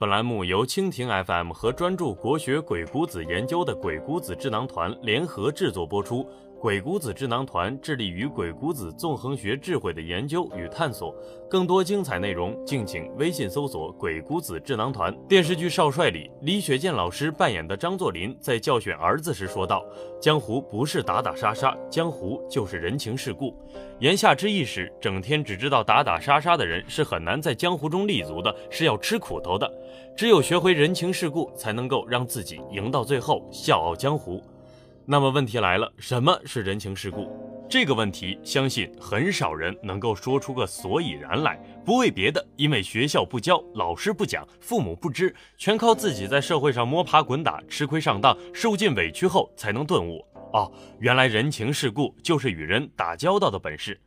本栏目由蜻蜓 FM 和专注国学鬼谷子研究的鬼谷子智囊团联合制作播出。鬼谷子智囊团致力于鬼谷子纵横学智慧的研究与探索，更多精彩内容，敬请微信搜索“鬼谷子智囊团”。电视剧《少帅》里，李雪健老师扮演的张作霖在教训儿子时说道：“江湖不是打打杀杀，江湖就是人情世故。”言下之意是，整天只知道打打杀杀的人是很难在江湖中立足的，是要吃苦头的。只有学会人情世故，才能够让自己赢到最后，笑傲江湖。那么问题来了，什么是人情世故？这个问题，相信很少人能够说出个所以然来。不为别的，因为学校不教，老师不讲，父母不知，全靠自己在社会上摸爬滚打，吃亏上当，受尽委屈后才能顿悟。哦，原来人情世故就是与人打交道的本事。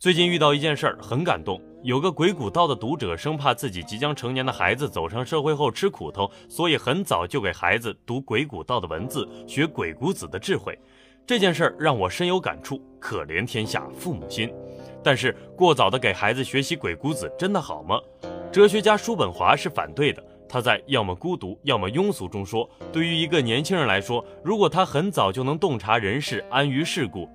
最近遇到一件事儿，很感动。有个鬼谷道的读者生怕自己即将成年的孩子走上社会后吃苦头，所以很早就给孩子读鬼谷道的文字，学鬼谷子的智慧。这件事儿让我深有感触。可怜天下父母心。但是过早的给孩子学习鬼谷子真的好吗？哲学家叔本华是反对的。他在《要么孤独，要么庸俗》中说，对于一个年轻人来说，如果他很早就能洞察人世，安于世故。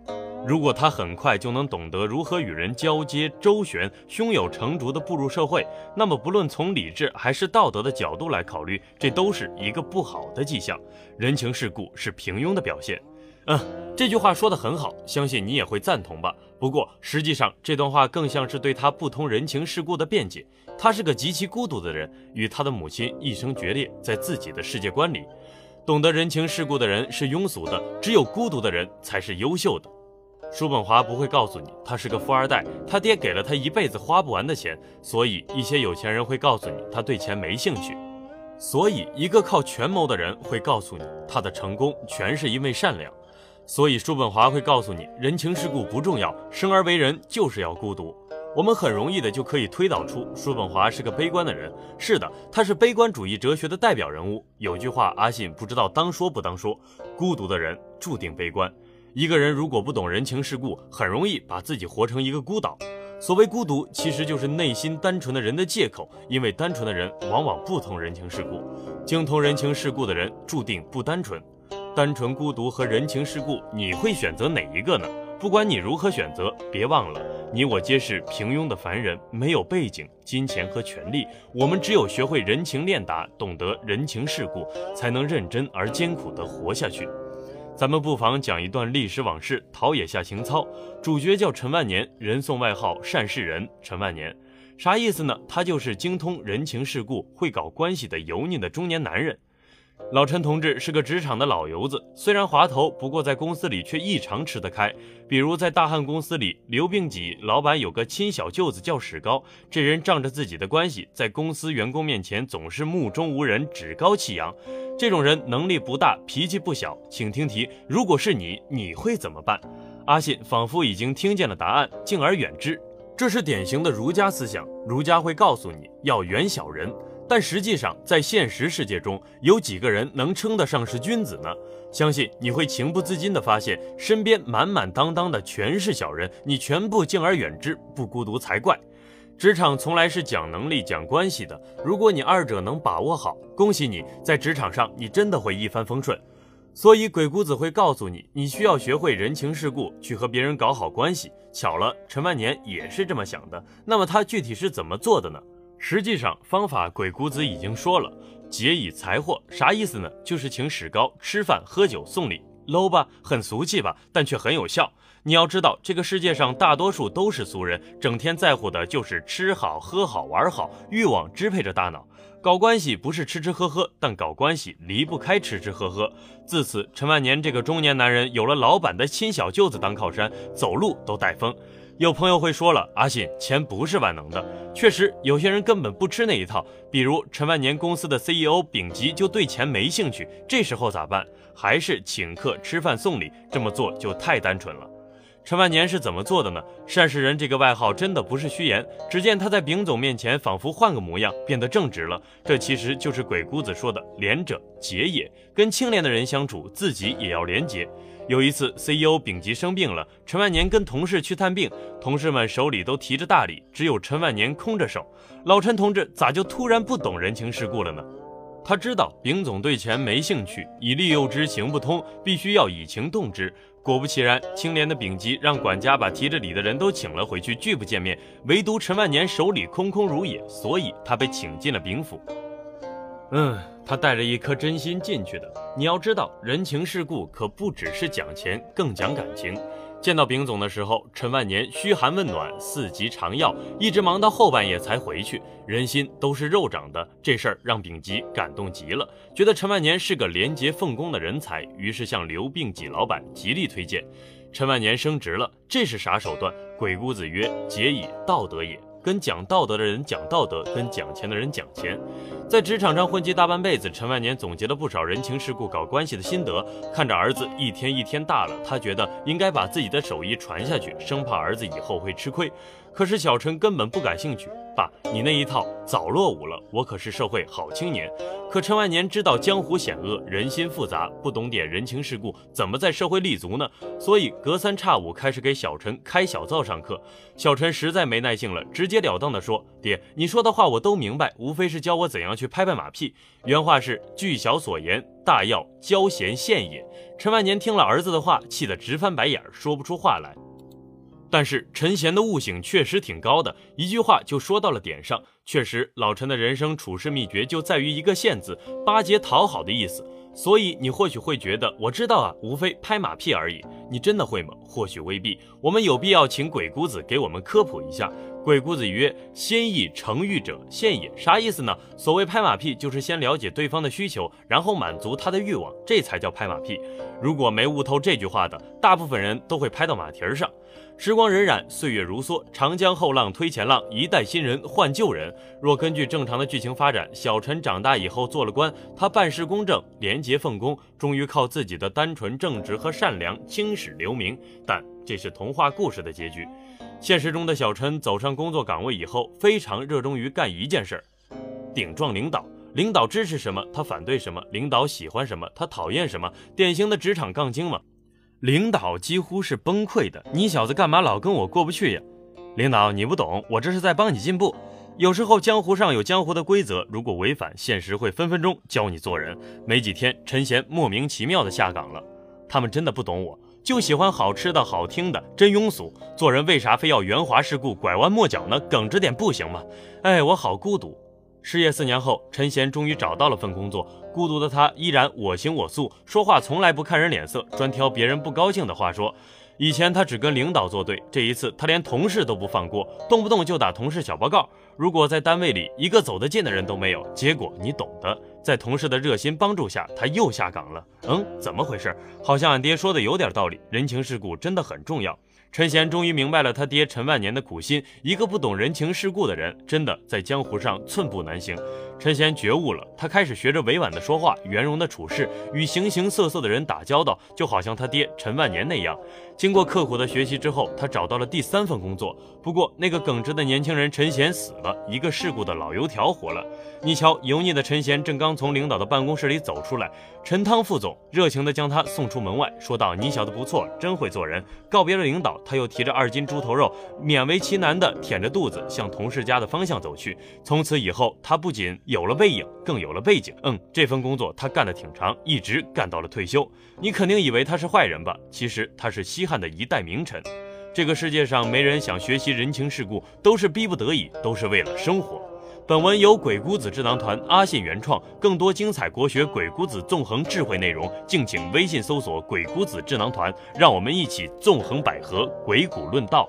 如果他很快就能懂得如何与人交接周旋，胸有成竹地步入社会，那么不论从理智还是道德的角度来考虑，这都是一个不好的迹象。人情世故是平庸的表现。嗯，这句话说得很好，相信你也会赞同吧。不过实际上，这段话更像是对他不通人情世故的辩解。他是个极其孤独的人，与他的母亲一生决裂，在自己的世界观里，懂得人情世故的人是庸俗的，只有孤独的人才是优秀的。叔本华不会告诉你他是个富二代，他爹给了他一辈子花不完的钱，所以一些有钱人会告诉你他对钱没兴趣。所以一个靠权谋的人会告诉你他的成功全是因为善良。所以叔本华会告诉你人情世故不重要，生而为人就是要孤独。我们很容易的就可以推导出叔本华是个悲观的人。是的，他是悲观主义哲学的代表人物。有句话阿信不知道当说不当说：孤独的人注定悲观。一个人如果不懂人情世故，很容易把自己活成一个孤岛。所谓孤独，其实就是内心单纯的人的借口。因为单纯的人往往不通人情世故，精通人情世故的人注定不单纯。单纯孤独和人情世故，你会选择哪一个呢？不管你如何选择，别忘了，你我皆是平庸的凡人，没有背景、金钱和权利。我们只有学会人情练达，懂得人情世故，才能认真而艰苦地活下去。咱们不妨讲一段历史往事，陶冶下情操。主角叫陈万年，人送外号善事人陈万年，啥意思呢？他就是精通人情世故、会搞关系的油腻的中年男人。老陈同志是个职场的老油子，虽然滑头，不过在公司里却异常吃得开。比如在大汉公司里，刘病己老板有个亲小舅子叫史高，这人仗着自己的关系，在公司员工面前总是目中无人，趾高气扬。这种人能力不大，脾气不小。请听题：如果是你，你会怎么办？阿信仿佛已经听见了答案，敬而远之。这是典型的儒家思想，儒家会告诉你要远小人。但实际上，在现实世界中，有几个人能称得上是君子呢？相信你会情不自禁地发现，身边满满当当的全是小人，你全部敬而远之，不孤独才怪。职场从来是讲能力、讲关系的，如果你二者能把握好，恭喜你在职场上，你真的会一帆风顺。所以鬼谷子会告诉你，你需要学会人情世故，去和别人搞好关系。巧了，陈万年也是这么想的。那么他具体是怎么做的呢？实际上，方法鬼谷子已经说了，结以财货，啥意思呢？就是请史高吃饭、喝酒、送礼，low 吧，很俗气吧，但却很有效。你要知道，这个世界上大多数都是俗人，整天在乎的就是吃好、喝好、玩好，欲望支配着大脑。搞关系不是吃吃喝喝，但搞关系离不开吃吃喝喝。自此，陈万年这个中年男人有了老板的亲小舅子当靠山，走路都带风。有朋友会说了，阿信，钱不是万能的。确实，有些人根本不吃那一套。比如陈万年公司的 CEO 丙吉就对钱没兴趣，这时候咋办？还是请客吃饭送礼，这么做就太单纯了。陈万年是怎么做的呢？善事人这个外号真的不是虚言。只见他在丙总面前仿佛换个模样，变得正直了。这其实就是鬼谷子说的“廉者节也”，跟清廉的人相处，自己也要廉洁。有一次，CEO 丙吉生病了，陈万年跟同事去探病，同事们手里都提着大礼，只有陈万年空着手。老陈同志咋就突然不懂人情世故了呢？他知道丙总对钱没兴趣，以利诱之行不通，必须要以情动之。果不其然，清廉的丙吉让管家把提着礼的人都请了回去，拒不见面，唯独陈万年手里空空如也，所以他被请进了丙府。嗯，他带着一颗真心进去的。你要知道，人情世故可不只是讲钱，更讲感情。见到丙总的时候，陈万年嘘寒问暖，四急长药，一直忙到后半夜才回去。人心都是肉长的，这事儿让丙吉感动极了，觉得陈万年是个廉洁奉公的人才，于是向刘病己老板极力推荐。陈万年升职了，这是啥手段？鬼谷子曰：“节以道德也。”跟讲道德的人讲道德，跟讲钱的人讲钱。在职场上混迹大半辈子，陈万年总结了不少人情世故搞关系的心得。看着儿子一天一天大了，他觉得应该把自己的手艺传下去，生怕儿子以后会吃亏。可是小陈根本不感兴趣。爸，你那一套早落伍了。我可是社会好青年。可陈万年知道江湖险恶，人心复杂，不懂点人情世故，怎么在社会立足呢？所以隔三差五开始给小陈开小灶上课。小陈实在没耐性了，直截了当地说：“爹，你说的话我都明白，无非是教我怎样去拍拍马屁。”原话是：“据小所言，大要交贤献也。”陈万年听了儿子的话，气得直翻白眼，说不出话来。但是陈贤的悟性确实挺高的，一句话就说到了点上。确实，老陈的人生处事秘诀就在于一个“献”字，巴结讨好的意思。所以你或许会觉得，我知道啊，无非拍马屁而已。你真的会吗？或许未必。我们有必要请鬼谷子给我们科普一下。鬼谷子曰：“先意成欲者，现也。”啥意思呢？所谓拍马屁，就是先了解对方的需求，然后满足他的欲望，这才叫拍马屁。如果没悟透这句话的，大部分人都会拍到马蹄儿上。时光荏苒，岁月如梭，长江后浪推前浪，一代新人换旧人。若根据正常的剧情发展，小陈长大以后做了官，他办事公正、廉洁奉公，终于靠自己的单纯正直和善良青史留名。但这是童话故事的结局。现实中的小陈走上工作岗位以后，非常热衷于干一件事儿：顶撞领导。领导支持什么，他反对什么；领导喜欢什么，他讨厌什么。典型的职场杠精嘛。领导几乎是崩溃的，你小子干嘛老跟我过不去呀？领导你不懂，我这是在帮你进步。有时候江湖上有江湖的规则，如果违反，现实会分分钟教你做人。没几天，陈贤莫名其妙的下岗了。他们真的不懂我，就喜欢好吃的好听的，真庸俗。做人为啥非要圆滑世故、拐弯抹角呢？耿直点不行吗？哎，我好孤独。失业四年后，陈贤终于找到了份工作。孤独的他依然我行我素，说话从来不看人脸色，专挑别人不高兴的话说。以前他只跟领导作对，这一次他连同事都不放过，动不动就打同事小报告。如果在单位里一个走得近的人都没有，结果你懂的。在同事的热心帮助下，他又下岗了。嗯，怎么回事？好像俺爹说的有点道理，人情世故真的很重要。陈贤终于明白了他爹陈万年的苦心，一个不懂人情世故的人，真的在江湖上寸步难行。陈贤觉悟了，他开始学着委婉的说话，圆融的处事，与形形色色的人打交道，就好像他爹陈万年那样。经过刻苦的学习之后，他找到了第三份工作。不过，那个耿直的年轻人陈贤死了，一个世故的老油条活了。你瞧，油腻的陈贤正刚从领导的办公室里走出来，陈汤副总热情地将他送出门外，说道：“你小子不错，真会做人。”告别了领导，他又提着二斤猪头肉，勉为其难地舔着肚子向同事家的方向走去。从此以后，他不仅有了背影，更有了背景。嗯，这份工作他干得挺长，一直干到了退休。你肯定以为他是坏人吧？其实他是西汉的一代名臣。这个世界上没人想学习人情世故，都是逼不得已，都是为了生活。本文由鬼谷子智囊团阿信原创，更多精彩国学鬼谷子纵横智慧内容，敬请微信搜索“鬼谷子智囊团”，让我们一起纵横捭阖，鬼谷论道。